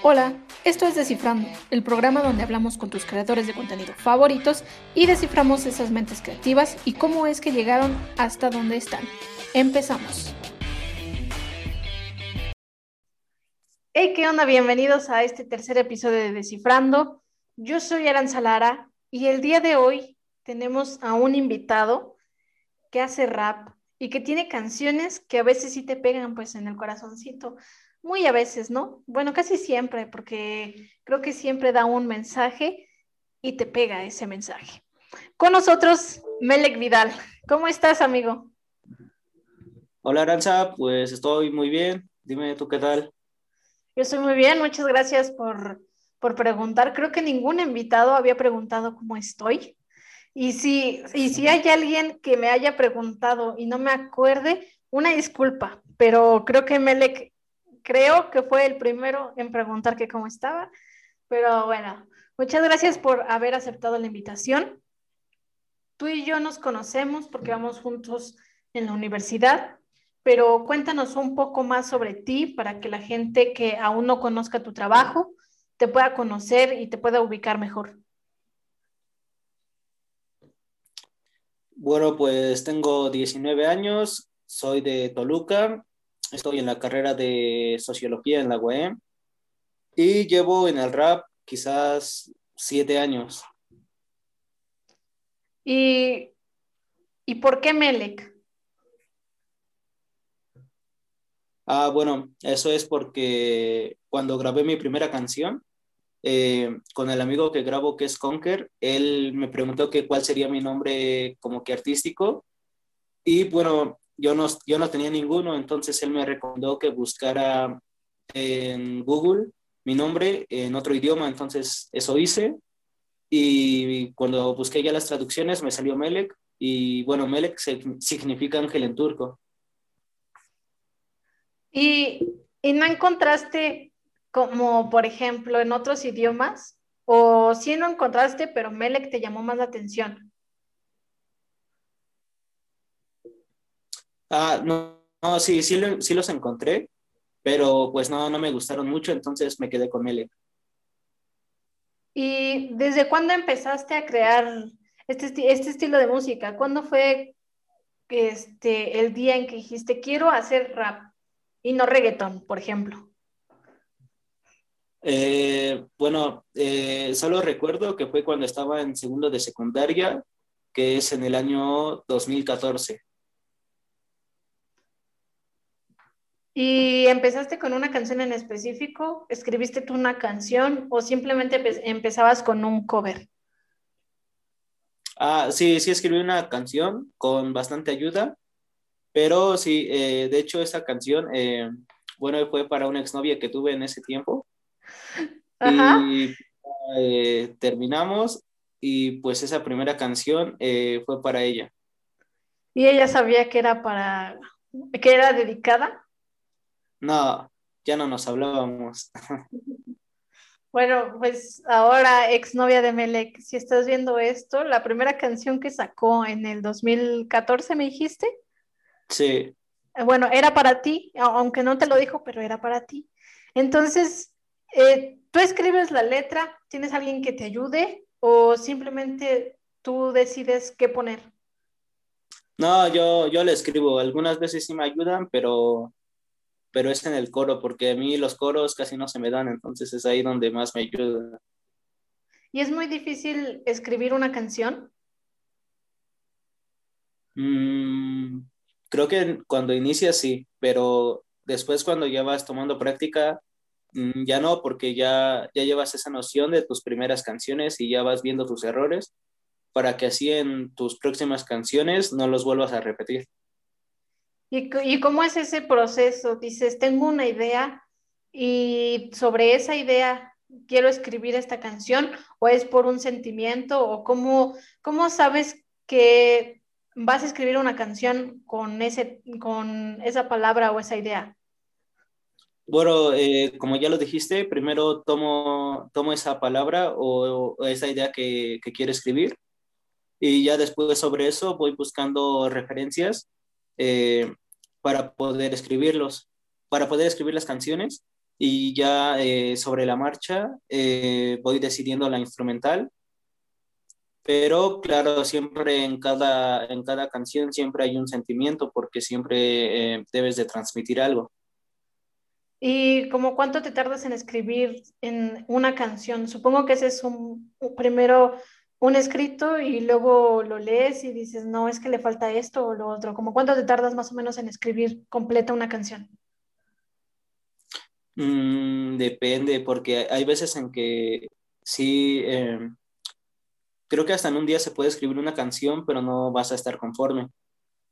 Hola, esto es Descifrando, el programa donde hablamos con tus creadores de contenido favoritos y desciframos esas mentes creativas y cómo es que llegaron hasta donde están. Empezamos. Hey, ¿qué onda? Bienvenidos a este tercer episodio de Descifrando. Yo soy Aranza Lara y el día de hoy tenemos a un invitado que hace rap y que tiene canciones que a veces sí te pegan pues en el corazoncito. Muy a veces, ¿no? Bueno, casi siempre, porque creo que siempre da un mensaje y te pega ese mensaje. Con nosotros, Melek Vidal. ¿Cómo estás, amigo? Hola, Aranza, pues estoy muy bien. Dime tú qué tal. Yo estoy muy bien, muchas gracias por, por preguntar. Creo que ningún invitado había preguntado cómo estoy. Y si, y si hay alguien que me haya preguntado y no me acuerde, una disculpa, pero creo que Melek creo que fue el primero en preguntar que cómo estaba, pero bueno, muchas gracias por haber aceptado la invitación. Tú y yo nos conocemos porque vamos juntos en la universidad, pero cuéntanos un poco más sobre ti para que la gente que aún no conozca tu trabajo te pueda conocer y te pueda ubicar mejor. Bueno, pues tengo 19 años, soy de Toluca Estoy en la carrera de sociología en la UEM y llevo en el rap quizás siete años. ¿Y, ¿y por qué Melek? Ah, bueno, eso es porque cuando grabé mi primera canción, eh, con el amigo que grabo que es Conker, él me preguntó que cuál sería mi nombre como que artístico. Y bueno, yo no, yo no tenía ninguno, entonces él me recomendó que buscara en Google mi nombre en otro idioma, entonces eso hice. Y cuando busqué ya las traducciones me salió Melek y bueno, Melek significa ángel en turco. ¿Y, ¿Y no encontraste como, por ejemplo, en otros idiomas? ¿O sí no encontraste, pero Melek te llamó más la atención? Ah, no, no sí, sí, sí, los encontré, pero pues no, no me gustaron mucho, entonces me quedé con él. ¿Y desde cuándo empezaste a crear este, este estilo de música? ¿Cuándo fue este, el día en que dijiste, quiero hacer rap y no reggaetón, por ejemplo? Eh, bueno, eh, solo recuerdo que fue cuando estaba en segundo de secundaria, que es en el año 2014. ¿Y empezaste con una canción en específico? ¿Escribiste tú una canción o simplemente empezabas con un cover? Ah, sí, sí escribí una canción con bastante ayuda, pero sí, eh, de hecho esa canción, eh, bueno, fue para una exnovia que tuve en ese tiempo. Y eh, terminamos y pues esa primera canción fue para ella. ¿Y ella sabía que era para, que era dedicada? No, ya no nos hablábamos. Bueno, pues ahora exnovia de Melek, si estás viendo esto, la primera canción que sacó en el 2014, ¿me dijiste? Sí. Bueno, era para ti, aunque no te lo dijo, pero era para ti. Entonces, eh, ¿tú escribes la letra? ¿Tienes alguien que te ayude? ¿O simplemente tú decides qué poner? No, yo, yo le escribo. Algunas veces sí me ayudan, pero pero es en el coro, porque a mí los coros casi no se me dan, entonces es ahí donde más me ayuda. ¿Y es muy difícil escribir una canción? Mm, creo que cuando inicias sí, pero después cuando ya vas tomando práctica, mm, ya no, porque ya, ya llevas esa noción de tus primeras canciones y ya vas viendo tus errores para que así en tus próximas canciones no los vuelvas a repetir. ¿Y, cómo es ese proceso? Dices, tengo una idea y sobre esa idea quiero escribir esta canción o es por un sentimiento o cómo, cómo sabes que vas a escribir una canción con, ese, con esa palabra o esa idea? Bueno, eh, como ya lo dijiste, primero tomo, tomo esa palabra o, esa idea que, que, quiero escribir y ya después sobre eso voy buscando referencias eh, para poder escribirlos, para poder escribir las canciones. y ya eh, sobre la marcha eh, voy decidiendo la instrumental. Pero claro, siempre en cada, en cada canción siempre hay un sentimiento porque siempre eh, debes de transmitir algo. ¿Y como cuánto te tardas en escribir en una canción? Supongo que ese es un, primero un escrito y luego lo lees y dices, no, es que le falta esto o lo otro. ¿Cómo cuánto te tardas más o menos en escribir completa una canción? Mm, depende, porque hay veces en que sí, em, creo que hasta en un día se puede escribir una canción, pero no vas a estar conforme.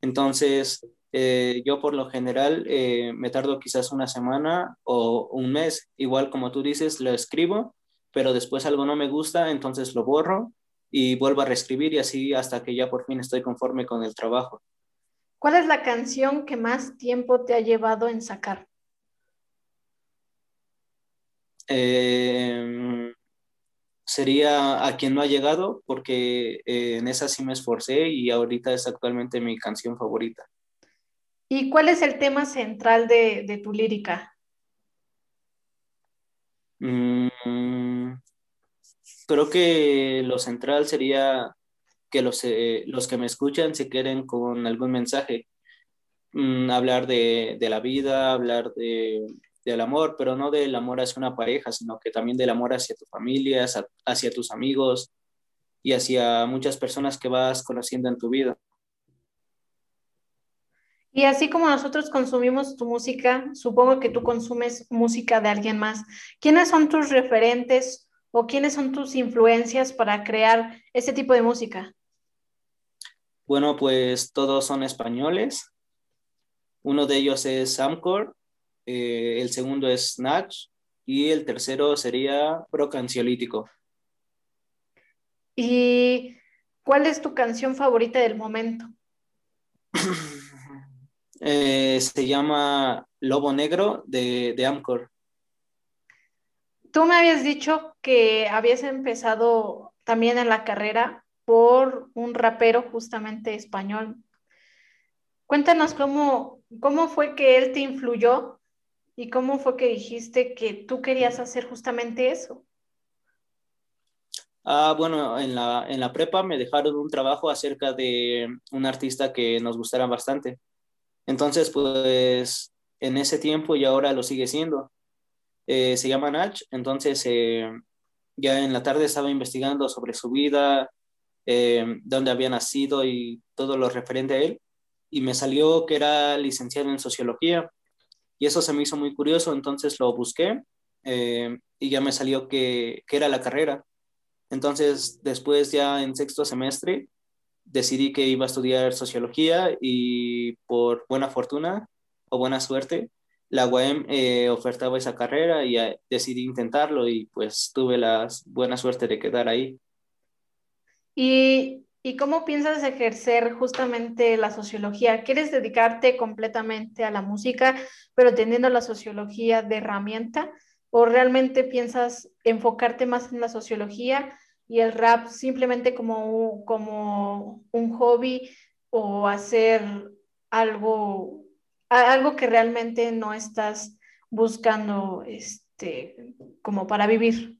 Entonces, eh, yo por lo general eh, me tardo quizás una semana o un mes, igual como tú dices, lo escribo, pero después algo no me gusta, entonces lo borro y vuelvo a reescribir y así hasta que ya por fin estoy conforme con el trabajo. ¿Cuál es la canción que más tiempo te ha llevado en sacar? Eh, sería A quien no ha llegado, porque eh, en esa sí me esforcé y ahorita es actualmente mi canción favorita. ¿Y cuál es el tema central de, tu lírica? Mm, creo que lo central sería que los, eh, los que me escuchan se queden con algún mensaje. Mm, hablar de, de, la vida, hablar de, del amor, pero no del amor hacia una pareja, sino que también del amor hacia tu familia, hacia, tus amigos y hacia muchas personas que vas conociendo en tu vida. Y así como nosotros consumimos tu música, supongo que tú consumes música de alguien más. ¿Quiénes son tus referentes o quiénes son tus influencias para crear ese tipo de música? Bueno, pues todos son españoles. Uno de ellos es Samcor, eh, el segundo es Snatch y el tercero sería Procanciolítico. ¿Y cuál es tu canción favorita del momento? Eh, se llama Lobo Negro de, de Amcor. Tú me habías dicho que habías empezado también en la carrera por un rapero justamente español. Cuéntanos cómo, cómo fue que él te influyó ¿Y cómo fue que dijiste que tú querías hacer justamente eso? Ah, bueno, en la, en la prepa me dejaron un trabajo acerca de un artista que nos gustara bastante. Entonces, pues en ese tiempo y ahora lo sigue siendo. Eh, se llama Nach, entonces eh, ya en la tarde estaba investigando sobre su vida, eh, dónde había nacido y todo lo referente a él, y me salió que era licenciado en sociología. Y eso se me hizo muy curioso, entonces lo busqué eh, y ya me salió que, que, era la carrera. Entonces, después ya en sexto semestre, decidí que iba a estudiar sociología y por buena fortuna o buena suerte, la UAM eh, ofertaba esa carrera y eh, decidí intentarlo y pues tuve la buena suerte de quedar ahí. ¿Y ¿Y cómo piensas ejercer justamente la sociología? ¿Quieres dedicarte completamente a la música, pero teniendo la sociología de herramienta? ¿O realmente piensas enfocarte más en la sociología y el rap simplemente como como un hobby o hacer algo, algo que realmente no estás buscando este, como para vivir?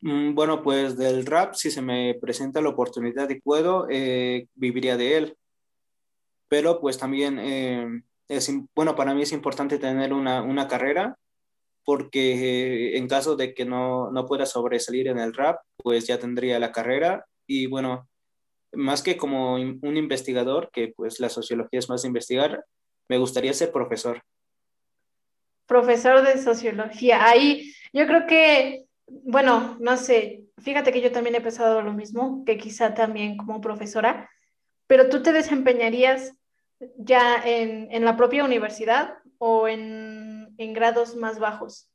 Mm, bueno, pues del rap, si se me presenta la oportunidad y puedo, eh, viviría de él. Pero pues también eh, es, bueno, para mí es importante tener una, una carrera porque eh, en caso de que no, no pueda sobresalir en el rap, pues ya tendría la carrera y bueno, más que como un investigador, que pues la sociología es más investigar, me gustaría ser profesor. Profesor de sociología. Ahí yo creo que bueno, no sé, fíjate que yo también he pensado lo mismo, que quizá también como profesora, pero tú te desempeñarías ya en, la propia universidad o en, grados más bajos.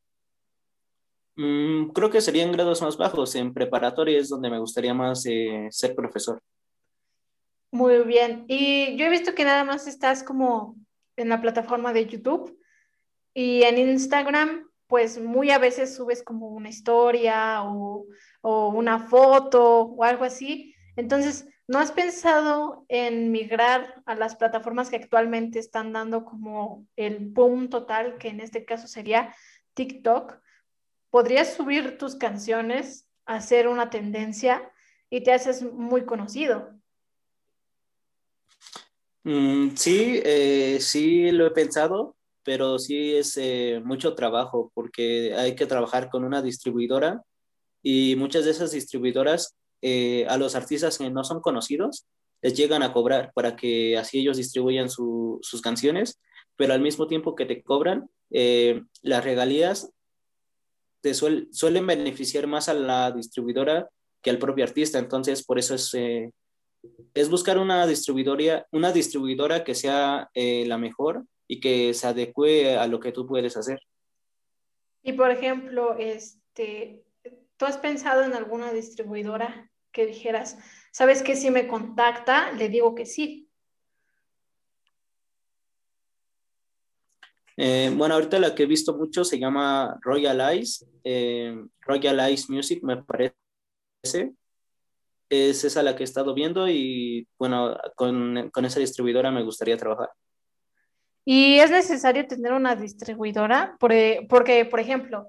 Mm, creo que sería en grados más bajos, en preparatoria es donde me gustaría más eh, ser profesor. Muy bien, y yo he visto que nada más estás como en la plataforma de YouTube y en Instagram pues muy a veces subes como una historia o, una foto o algo así. Entonces, ¿No has pensado en migrar a las plataformas que actualmente están dando como el boom total, que en este caso sería TikTok? Podrías subir tus canciones, hacer una tendencia y te haces muy conocido. Mm, sí, eh, sí lo he pensado, pero sí es eh, mucho trabajo porque hay que trabajar con una distribuidora y muchas de esas distribuidoras eh, a los artistas que no son conocidos les llegan a cobrar para que así ellos distribuyan sus canciones, pero al mismo tiempo que te cobran, las regalías te suelen beneficiar más a la distribuidora que al propio artista, entonces por eso es, es buscar una distribuidora, una distribuidora que sea la mejor y que se adecue a lo que tú puedes hacer. Y por ejemplo, este, ¿Tú has pensado en alguna distribuidora que dijeras, sabes que si me contacta, le digo que sí? Eh, bueno, ahorita la que he visto mucho se llama Royal Eyes, eh, Royal Eyes Music, me parece. Es esa la que he estado viendo y bueno, con, con esa distribuidora me gustaría trabajar. ¿Y es necesario tener una distribuidora? Porque, por ejemplo,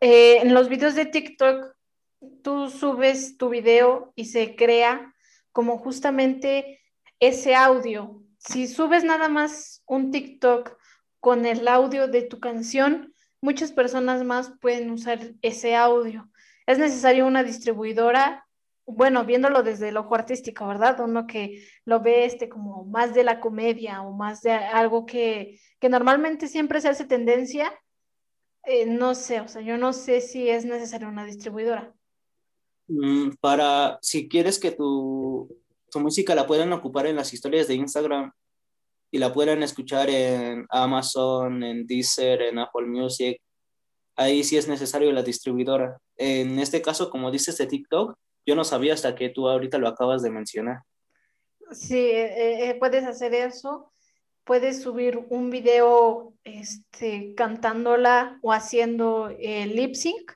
eh, en los videos de TikTok, tú subes tu video y se crea como justamente ese audio. Si subes nada más un TikTok con el audio de tu canción, muchas personas más pueden usar ese audio. Es necesario una distribuidora, bueno, viéndolo desde el ojo artístico, ¿verdad? Uno que lo ve este como más de la comedia o más de algo que, que normalmente siempre se hace tendencia eh, no sé, o sea, yo no sé si es necesaria una distribuidora. Mm, para, si quieres que tu, tu música la puedan ocupar en las historias de Instagram y la puedan escuchar en Amazon, en Deezer, en Apple Music, ahí sí es necesario la distribuidora. En este caso, como dices de TikTok, yo no sabía hasta que tú ahorita lo acabas de mencionar. Sí, eh, eh, puedes hacer eso puedes subir un video este, cantándola o haciendo el lip sync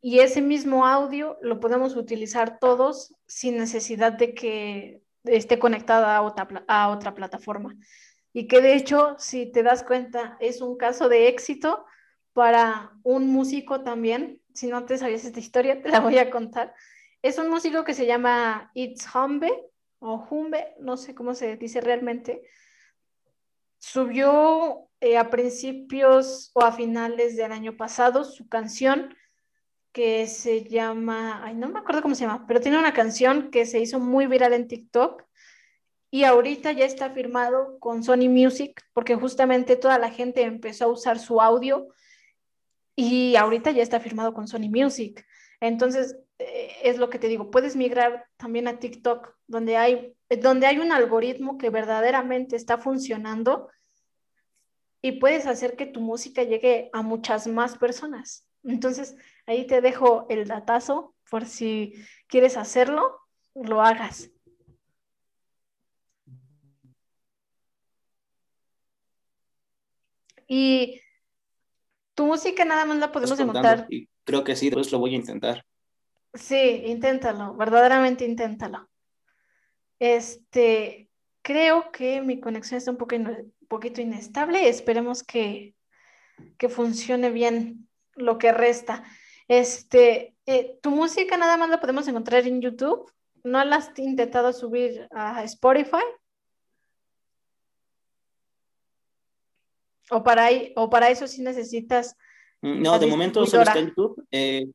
y ese mismo audio lo podemos utilizar todos sin necesidad de que esté conectada a otra, a otra plataforma. Y que de hecho, si te das cuenta, es un caso de éxito para un músico también. Si no te sabías esta historia, te la voy a contar. Es un músico que se llama It's Humbe o Humbe, no sé cómo se dice realmente, subió eh, a principios o a finales del año pasado su canción que se llama, ay, no me acuerdo cómo se llama, pero tiene una canción que se hizo muy viral en TikTok y ahorita ya está firmado con Sony Music porque justamente toda la gente empezó a usar su audio y ahorita ya está firmado con Sony Music. Entonces, es lo que te digo, puedes migrar también a TikTok, donde hay, donde hay un algoritmo que verdaderamente está funcionando y puedes hacer que tu música llegue a muchas más personas. Entonces, ahí te dejo el datazo por si quieres hacerlo, lo hagas. Y tu música nada más la podemos encontrar. Y creo que sí, pues lo voy a intentar. Sí, inténtalo, verdaderamente inténtalo. Este, creo que mi conexión está un, poco poquito inestable. Esperemos que, funcione bien lo que resta. Este, eh, tu música nada más la podemos encontrar en YouTube. ¿No la has intentado subir a Spotify? O para, o para eso sí necesitas. Mm, no, de momento solo está en YouTube. Eh,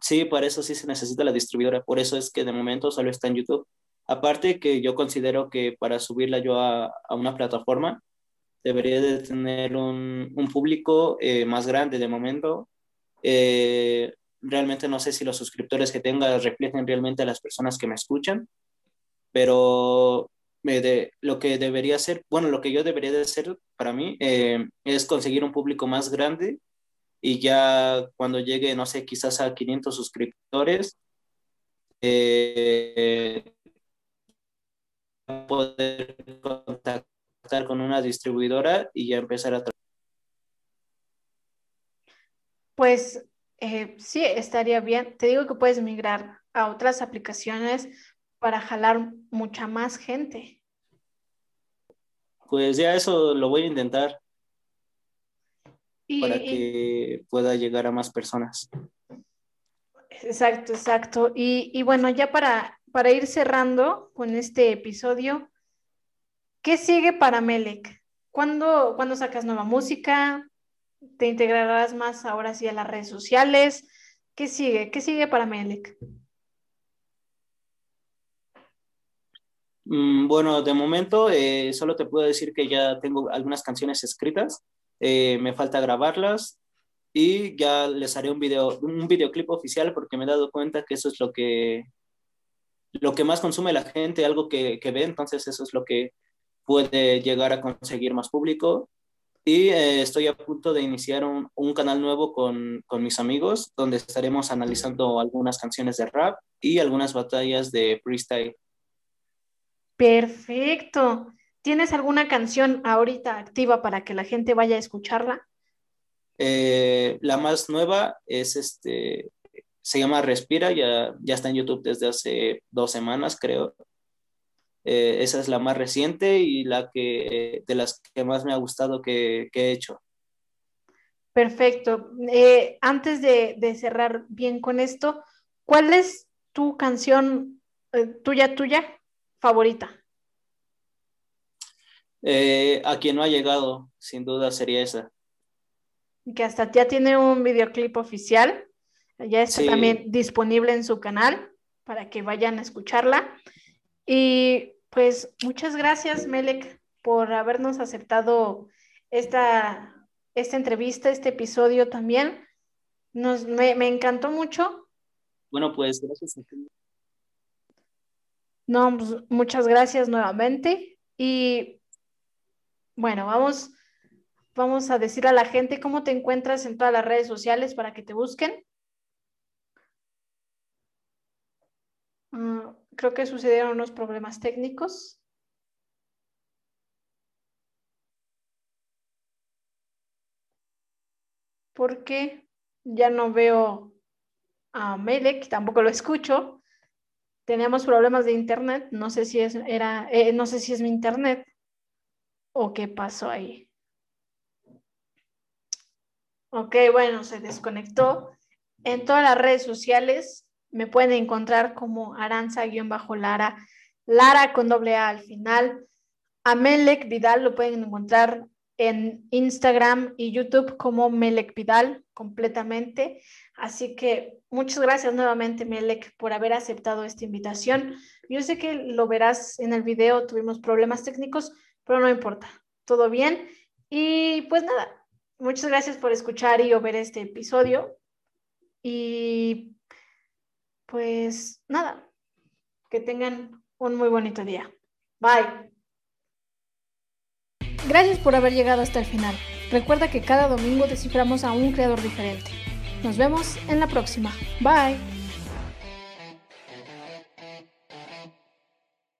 Sí, por eso sí se necesita la distribuidora, por eso es que de momento solo está en YouTube. Aparte que yo considero que para subirla yo a, una plataforma debería de tener un, público eh, más grande de momento. Eh, realmente no sé si los suscriptores que tenga reflejen realmente a las personas que me escuchan, pero lo que debería ser, bueno, lo que yo debería de hacer para mí eh, es conseguir un público más grande y ya cuando llegue, no sé, quizás a 500 suscriptores, eh, poder contactar con una distribuidora y ya empezar a Pues eh, sí, estaría bien. Te digo que puedes migrar a otras aplicaciones para jalar mucha más gente. Pues ya eso lo voy a intentar para que pueda llegar a más personas. Exacto, exacto. Y, bueno, ya para, para ir cerrando con este episodio, ¿qué sigue para Melek? ¿Cuándo, ¿Cuándo sacas nueva música? ¿Te integrarás más ahora sí a las redes sociales? ¿Qué sigue? ¿Qué sigue para Melek? Mm, bueno, de momento eh, solo te puedo decir que ya tengo algunas canciones escritas. Eh, me falta grabarlas y ya les haré un video, un videoclip oficial porque me he dado cuenta que eso es lo que, lo que más consume la gente, algo que, que ve, entonces eso es lo que puede llegar a conseguir más público. Y eh, estoy a punto de iniciar un, un canal nuevo con, con, mis amigos, donde estaremos analizando algunas canciones de rap y algunas batallas de freestyle. Perfecto. ¿Tienes alguna canción ahorita activa para que la gente vaya a escucharla? Eh, la más nueva es este, se llama Respira, ya, ya está en YouTube desde hace dos semanas, creo. Eh, esa es la más reciente y la que de las que más me ha gustado que, he hecho. Perfecto. Eh, antes de, cerrar bien con esto, ¿cuál es tu canción tuya, tuya, favorita? A quien no ha llegado, sin duda sería esa que hasta ya tiene un videoclip oficial, ya está también disponible en su canal para que vayan a escucharla. Y pues muchas gracias, Melek, por habernos aceptado esta, esta entrevista, este episodio también. Nos, me, me encantó mucho. Bueno, pues gracias a ti. No, pues, muchas gracias nuevamente. Y bueno, vamos Vamos a decir a la gente cómo te encuentras en todas las redes sociales para que te busquen. Ah, creo que sucedieron unos problemas técnicos. Porque ya no veo a Melek, tampoco lo escucho. Teníamos problemas de internet, no sé si es, era, eh, no sé si es mi internet o qué pasó ahí. Ok, bueno, se desconectó. En todas las redes sociales me pueden encontrar como Aranza-Lara, Lara con doble A al final. A Vidal lo pueden encontrar en Instagram y YouTube como Melek Vidal completamente. Así que muchas gracias nuevamente, Melek, por haber aceptado esta invitación. Yo sé que lo verás en el video, tuvimos problemas técnicos, pero no importa, todo bien. Y pues nada, muchas gracias por escuchar y o ver este episodio. Y pues nada, que tengan un muy bonito día. Bye. Gracias por haber llegado hasta el final. Recuerda que cada domingo desciframos a un creador diferente. Nos vemos en la próxima. Bye.